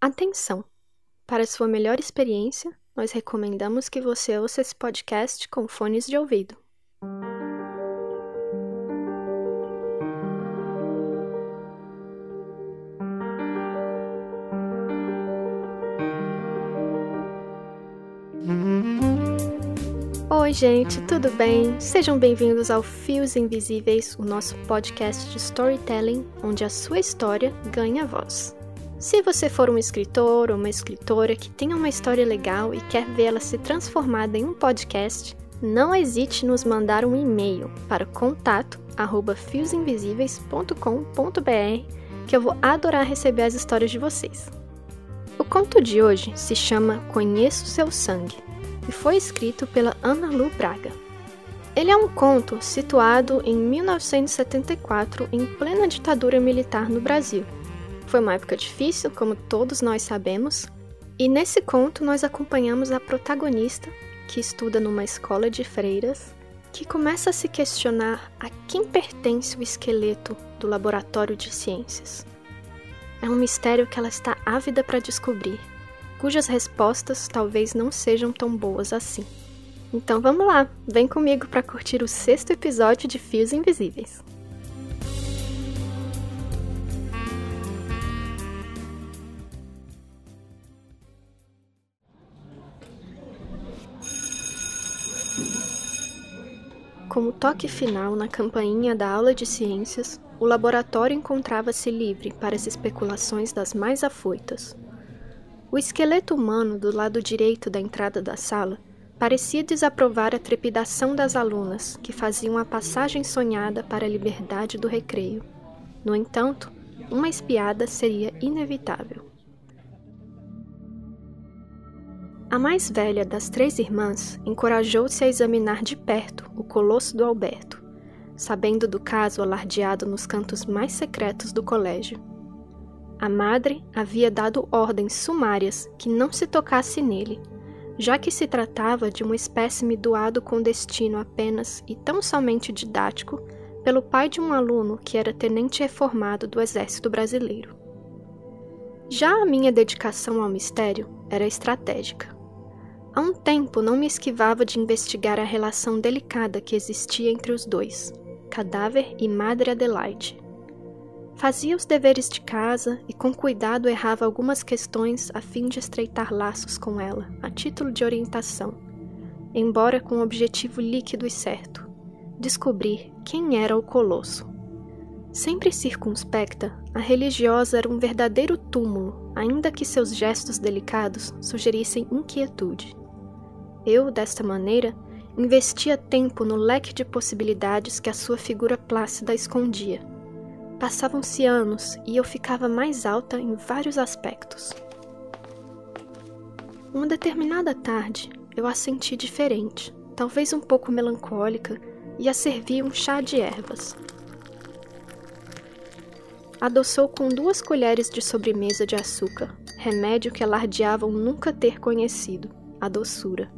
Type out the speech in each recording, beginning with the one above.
Atenção! Para sua melhor experiência, nós recomendamos que você ouça esse podcast com fones de ouvido. Oi, gente, tudo bem? Sejam bem-vindos ao Fios Invisíveis, o nosso podcast de storytelling, onde a sua história ganha voz. Se você for um escritor ou uma escritora que tenha uma história legal e quer vê-la se transformada em um podcast, não hesite nos mandar um e-mail para contato@fiosinvisíveis.com.br, que eu vou adorar receber as histórias de vocês. O conto de hoje se chama Conheço Seu Sangue e foi escrito pela Ana Lu Braga. Ele é um conto situado em 1974, em plena ditadura militar no Brasil. Foi uma época difícil, como todos nós sabemos, e nesse conto nós acompanhamos a protagonista, que estuda numa escola de freiras, que começa a se questionar a quem pertence o esqueleto do laboratório de ciências. É um mistério que ela está ávida para descobrir cujas respostas talvez não sejam tão boas assim. Então vamos lá, vem comigo para curtir o sexto episódio de Fios Invisíveis. Como toque final na campainha da aula de ciências, o laboratório encontrava-se livre para as especulações das mais afoitas. O esqueleto humano do lado direito da entrada da sala parecia desaprovar a trepidação das alunas que faziam a passagem sonhada para a liberdade do recreio. No entanto, uma espiada seria inevitável. A mais velha das três irmãs encorajou-se a examinar de perto o colosso do Alberto, sabendo do caso alardeado nos cantos mais secretos do colégio. A madre havia dado ordens sumárias que não se tocasse nele, já que se tratava de um espécime doado com destino apenas e tão somente didático pelo pai de um aluno que era tenente reformado do Exército Brasileiro. Já a minha dedicação ao mistério era estratégica. Há um tempo não me esquivava de investigar a relação delicada que existia entre os dois, cadáver e Madre Adelaide. Fazia os deveres de casa e com cuidado errava algumas questões a fim de estreitar laços com ela, a título de orientação, embora com o objetivo líquido e certo: descobrir quem era o colosso. Sempre circunspecta, a religiosa era um verdadeiro túmulo, ainda que seus gestos delicados sugerissem inquietude. Eu, desta maneira, investia tempo no leque de possibilidades que a sua figura plácida escondia Passavam-se anos e eu ficava mais alta em vários aspectos. Uma determinada tarde, eu a senti diferente, talvez um pouco melancólica, e a servi um chá de ervas. Adoçou com duas colheres de sobremesa de açúcar, remédio que alardeavam nunca ter conhecido, a doçura.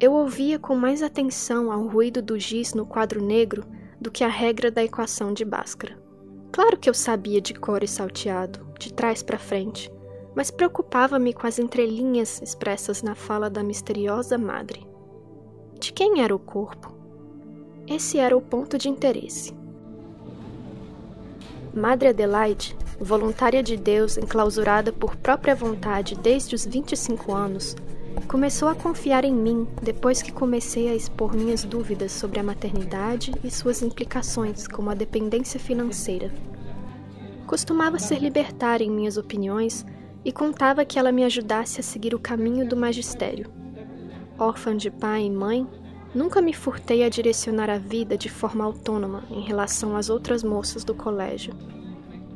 Eu ouvia com mais atenção ao ruído do giz no quadro negro do que a regra da equação de Bhaskara. Claro que eu sabia de cor e salteado, de trás para frente, mas preocupava-me com as entrelinhas expressas na fala da misteriosa madre. De quem era o corpo? Esse era o ponto de interesse. Madre Adelaide, voluntária de Deus enclausurada por própria vontade desde os 25 anos, Começou a confiar em mim depois que comecei a expor minhas dúvidas sobre a maternidade e suas implicações, como a dependência financeira. Costumava ser libertária em minhas opiniões e contava que ela me ajudasse a seguir o caminho do magistério. Órfã de pai e mãe, nunca me furtei a direcionar a vida de forma autônoma em relação às outras moças do colégio.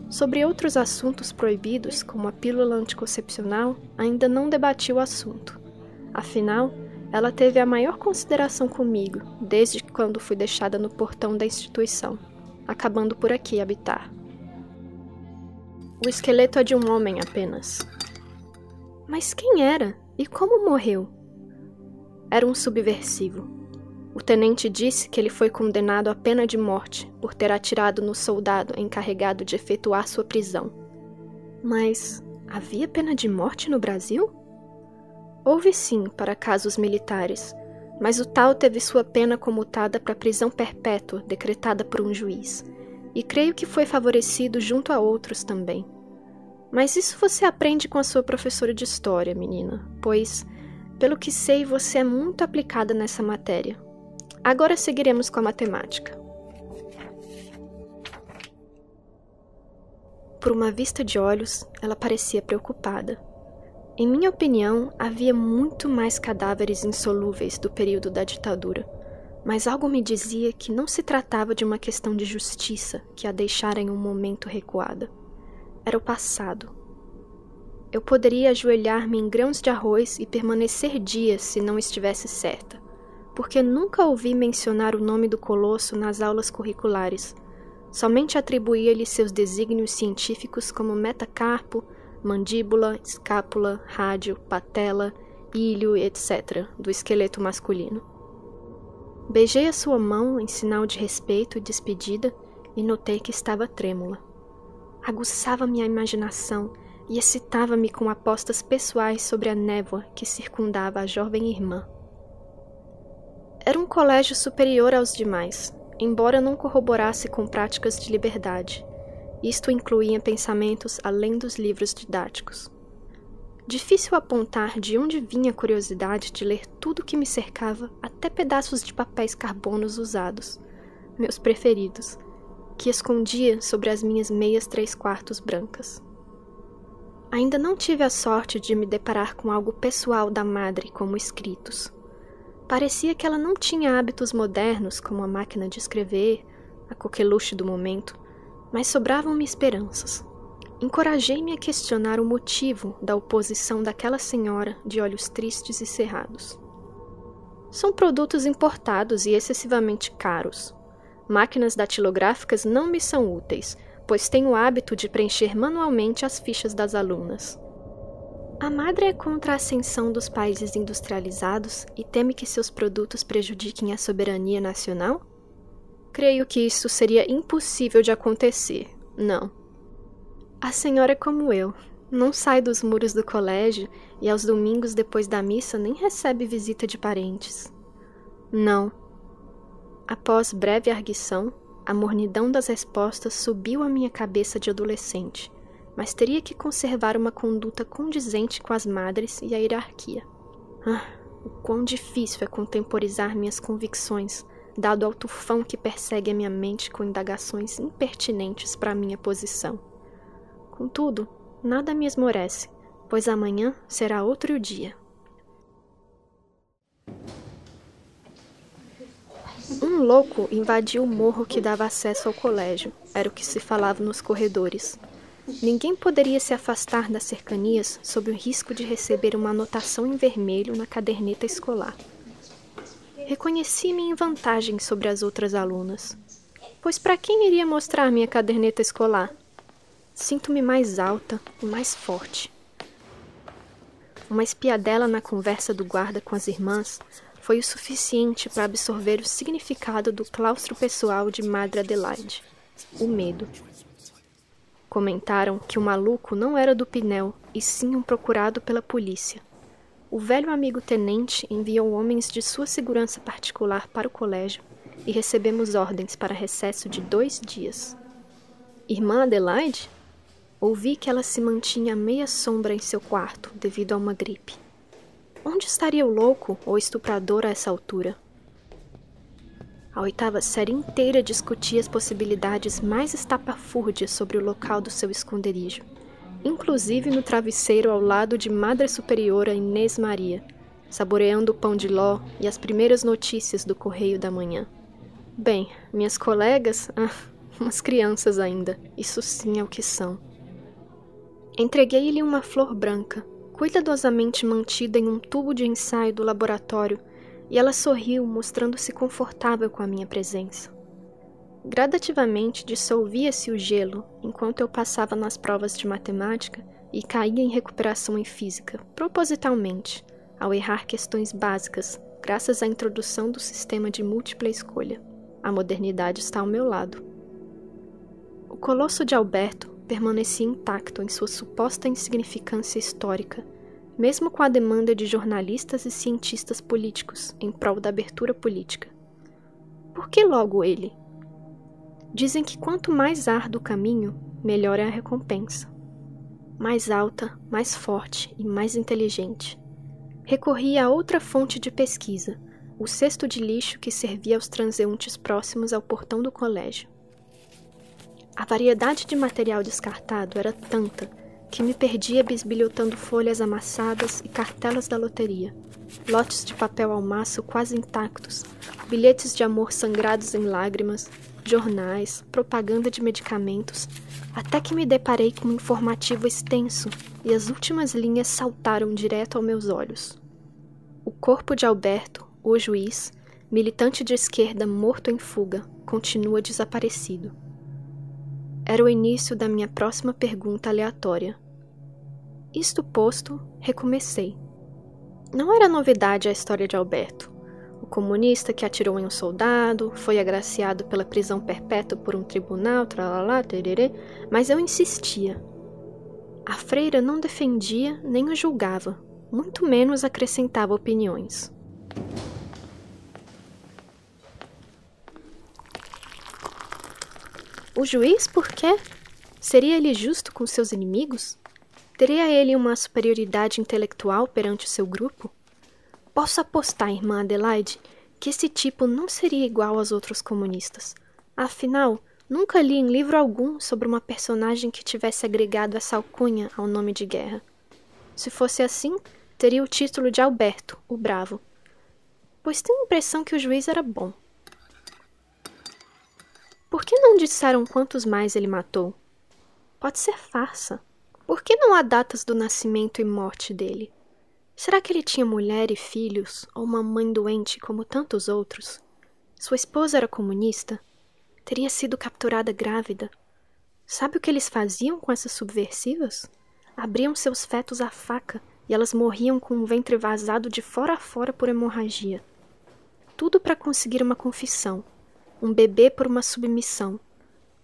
Sobre outros assuntos proibidos, como a pílula anticoncepcional, ainda não debati o assunto. Afinal, ela teve a maior consideração comigo desde quando fui deixada no portão da instituição, acabando por aqui habitar. O esqueleto é de um homem apenas. Mas quem era e como morreu? Era um subversivo. O tenente disse que ele foi condenado à pena de morte por ter atirado no soldado encarregado de efetuar sua prisão. Mas Havia pena de morte no Brasil? Houve sim para casos militares, mas o tal teve sua pena comutada para prisão perpétua decretada por um juiz, e creio que foi favorecido junto a outros também. Mas isso você aprende com a sua professora de história, menina, pois, pelo que sei, você é muito aplicada nessa matéria. Agora seguiremos com a matemática. Por uma vista de olhos, ela parecia preocupada. Em minha opinião, havia muito mais cadáveres insolúveis do período da ditadura, mas algo me dizia que não se tratava de uma questão de justiça que a deixara em um momento recuada. Era o passado. Eu poderia ajoelhar-me em grãos de arroz e permanecer dias se não estivesse certa, porque nunca ouvi mencionar o nome do colosso nas aulas curriculares Somente atribuía-lhe seus desígnios científicos como metacarpo, mandíbula, escápula, rádio, patela, ilho, etc., do esqueleto masculino. Beijei a sua mão em sinal de respeito e despedida e notei que estava trêmula. Aguçava minha imaginação e excitava-me com apostas pessoais sobre a névoa que circundava a jovem irmã. Era um colégio superior aos demais, embora não corroborasse com práticas de liberdade. Isto incluía pensamentos além dos livros didáticos. Difícil apontar de onde vinha a curiosidade de ler tudo que me cercava, até pedaços de papéis carbonos usados, meus preferidos, que escondia sobre as minhas meias três quartos brancas. Ainda não tive a sorte de me deparar com algo pessoal da madre como escritos. Parecia que ela não tinha hábitos modernos como a máquina de escrever, a coqueluche do momento, mas sobravam-me esperanças. Encorajei-me a questionar o motivo da oposição daquela senhora de olhos tristes e cerrados. São produtos importados e excessivamente caros. Máquinas datilográficas não me são úteis, pois tenho o hábito de preencher manualmente as fichas das alunas. A madre é contra a ascensão dos países industrializados e teme que seus produtos prejudiquem a soberania nacional? Creio que isso seria impossível de acontecer. Não. A senhora é como eu. Não sai dos muros do colégio e aos domingos depois da missa nem recebe visita de parentes. Não. Após breve arguição, a mornidão das respostas subiu à minha cabeça de adolescente mas teria que conservar uma conduta condizente com as madres e a hierarquia. Ah, o quão difícil é contemporizar minhas convicções, dado ao tufão que persegue a minha mente com indagações impertinentes para minha posição. Contudo, nada me esmorece, pois amanhã será outro dia. Um louco invadiu o morro que dava acesso ao colégio, era o que se falava nos corredores. Ninguém poderia se afastar das cercanias sob o risco de receber uma anotação em vermelho na caderneta escolar. Reconheci-me em vantagem sobre as outras alunas, pois para quem iria mostrar minha caderneta escolar? Sinto-me mais alta e mais forte. Uma espiadela na conversa do guarda com as irmãs foi o suficiente para absorver o significado do claustro pessoal de Madre Adelaide: o medo. Comentaram que o maluco não era do Pinel, e sim um procurado pela polícia. O velho amigo tenente enviou homens de sua segurança particular para o colégio e recebemos ordens para recesso de dois dias. Irmã Adelaide? Ouvi que ela se mantinha meia sombra em seu quarto devido a uma gripe. Onde estaria o louco ou estuprador a essa altura? A oitava série inteira discutia as possibilidades mais estapafúrdias sobre o local do seu esconderijo, inclusive no travesseiro ao lado de Madre Superiora Inês Maria, saboreando o pão de ló e as primeiras notícias do Correio da Manhã. Bem, minhas colegas, ah, umas crianças ainda, isso sim é o que são. Entreguei-lhe uma flor branca, cuidadosamente mantida em um tubo de ensaio do laboratório e ela sorriu, mostrando-se confortável com a minha presença. Gradativamente dissolvia-se o gelo enquanto eu passava nas provas de matemática e caía em recuperação em física, propositalmente, ao errar questões básicas, graças à introdução do sistema de múltipla escolha. A modernidade está ao meu lado. O colosso de Alberto, permanecia intacto em sua suposta insignificância histórica, mesmo com a demanda de jornalistas e cientistas políticos em prol da abertura política. Por que logo ele? Dizem que quanto mais árduo o caminho, melhor é a recompensa. Mais alta, mais forte e mais inteligente. Recorri a outra fonte de pesquisa, o cesto de lixo que servia aos transeuntes próximos ao portão do colégio. A variedade de material descartado era tanta que me perdia bisbilhotando folhas amassadas e cartelas da loteria, lotes de papel almaço quase intactos, bilhetes de amor sangrados em lágrimas, jornais, propaganda de medicamentos, até que me deparei com um informativo extenso e as últimas linhas saltaram direto aos meus olhos. O corpo de Alberto, o juiz, militante de esquerda morto em fuga, continua desaparecido. Era o início da minha próxima pergunta aleatória. Isto posto, recomecei. Não era novidade a história de Alberto comunista que atirou em um soldado, foi agraciado pela prisão perpétua por um tribunal, tralalá, tererê, mas eu insistia. A freira não defendia nem o julgava, muito menos acrescentava opiniões. O juiz, por quê? Seria ele justo com seus inimigos? Teria ele uma superioridade intelectual perante o seu grupo? Posso apostar, irmã Adelaide, que esse tipo não seria igual aos outros comunistas. Afinal, nunca li em livro algum sobre uma personagem que tivesse agregado essa alcunha ao nome de guerra. Se fosse assim, teria o título de Alberto, o Bravo. Pois tenho a impressão que o juiz era bom. Por que não disseram quantos mais ele matou? Pode ser farsa. Por que não há datas do nascimento e morte dele? Será que ele tinha mulher e filhos, ou uma mãe doente como tantos outros? Sua esposa era comunista? Teria sido capturada grávida? Sabe o que eles faziam com essas subversivas? Abriam seus fetos à faca e elas morriam com o ventre vazado de fora a fora por hemorragia. Tudo para conseguir uma confissão, um bebê por uma submissão,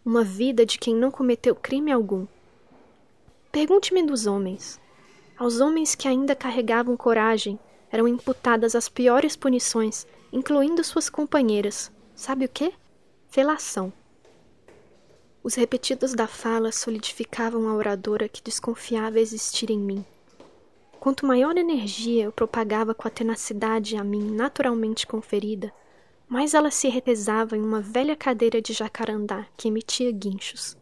uma vida de quem não cometeu crime algum. Pergunte-me dos homens. Aos homens que ainda carregavam coragem eram imputadas as piores punições, incluindo suas companheiras. Sabe o que? Felação. Os repetidos da fala solidificavam a oradora que desconfiava existir em mim. Quanto maior energia eu propagava com a tenacidade a mim naturalmente conferida, mais ela se retesava em uma velha cadeira de jacarandá que emitia guinchos.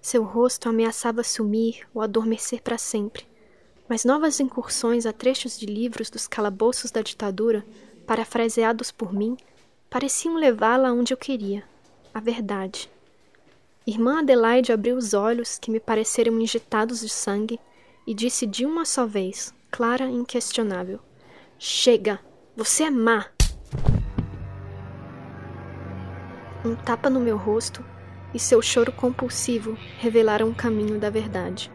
Seu rosto ameaçava sumir ou adormecer para sempre, mas novas incursões a trechos de livros dos calabouços da ditadura, parafraseados por mim, pareciam levá-la onde eu queria, a verdade. Irmã Adelaide abriu os olhos, que me pareceram injetados de sangue, e disse de uma só vez, clara e inquestionável: Chega! Você é má! Um tapa no meu rosto e seu choro compulsivo revelaram o caminho da verdade.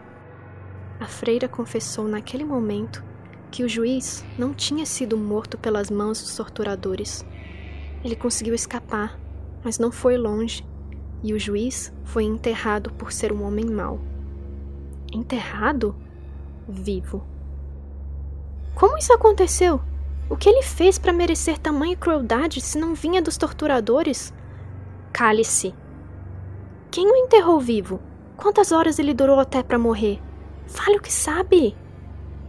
A freira confessou naquele momento que o juiz não tinha sido morto pelas mãos dos torturadores. Ele conseguiu escapar, mas não foi longe, e o juiz foi enterrado por ser um homem mau. Enterrado? Vivo. Como isso aconteceu? O que ele fez para merecer tamanha crueldade se não vinha dos torturadores? Cale-se. Quem o enterrou vivo? Quantas horas ele durou até para morrer? Fale o que sabe.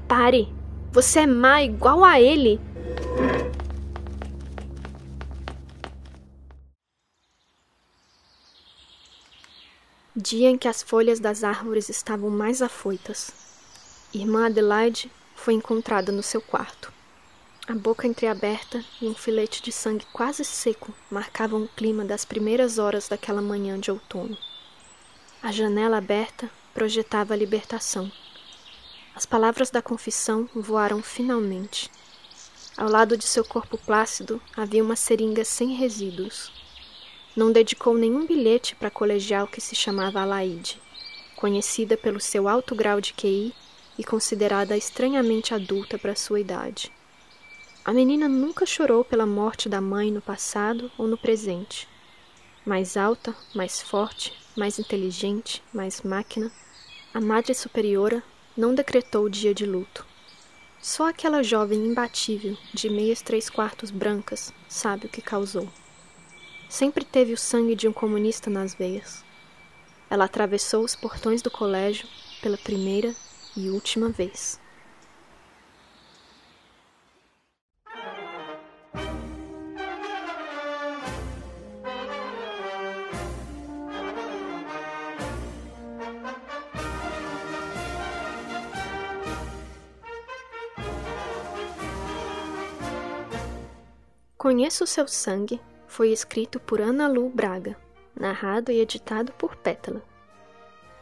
Pare. Você é má igual a ele. Dia em que as folhas das árvores estavam mais afoitas. Irmã Adelaide foi encontrada no seu quarto. A boca entreaberta e um filete de sangue quase seco marcavam o clima das primeiras horas daquela manhã de outono. A janela aberta projetava a libertação. As palavras da confissão voaram finalmente. Ao lado de seu corpo plácido havia uma seringa sem resíduos. Não dedicou nenhum bilhete para a colegial que se chamava Alaide, conhecida pelo seu alto grau de QI e considerada estranhamente adulta para sua idade. A menina nunca chorou pela morte da mãe no passado ou no presente. Mais alta, mais forte, mais inteligente, mais máquina, a Madre Superiora não decretou o dia de luto. Só aquela jovem imbatível, de meias três quartos brancas, sabe o que causou. Sempre teve o sangue de um comunista nas veias. Ela atravessou os portões do colégio pela primeira e última vez. Conheço Seu Sangue foi escrito por Ana Lu Braga, narrado e editado por Pétala.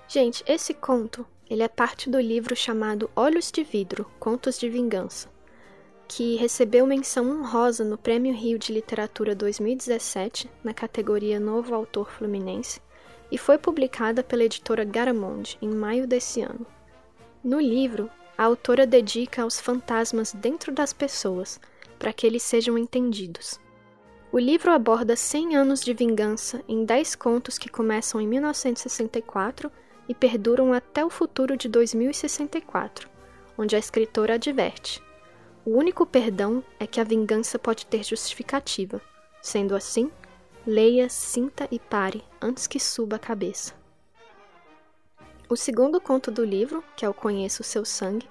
Gente, esse conto ele é parte do livro chamado Olhos de Vidro, Contos de Vingança, que recebeu menção honrosa no Prêmio Rio de Literatura 2017, na categoria Novo Autor Fluminense, e foi publicada pela editora Garamond em maio desse ano. No livro, a autora dedica aos fantasmas dentro das pessoas, para que eles sejam entendidos. O livro aborda 100 anos de vingança em 10 contos que começam em 1964 e perduram até o futuro de 2064, onde a escritora adverte: o único perdão é que a vingança pode ter justificativa. Sendo assim, leia, sinta e pare antes que suba a cabeça. O segundo conto do livro, que é o Conheço o Seu Sangue,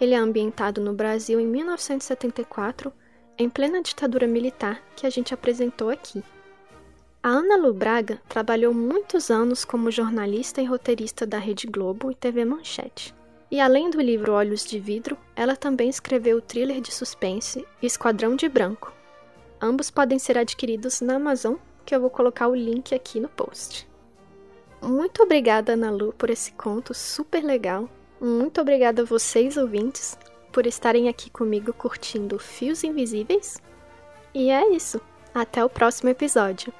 ele é ambientado no Brasil em 1974 em plena ditadura militar que a gente apresentou aqui. A Ana Lu Braga trabalhou muitos anos como jornalista e roteirista da Rede Globo e TV Manchete. E além do livro Olhos de Vidro, ela também escreveu o thriller de suspense Esquadrão de Branco. Ambos podem ser adquiridos na Amazon, que eu vou colocar o link aqui no post. Muito obrigada, Ana Lu, por esse conto super legal. Muito obrigada a vocês, ouvintes por estarem aqui comigo curtindo Fios Invisíveis. E é isso. Até o próximo episódio.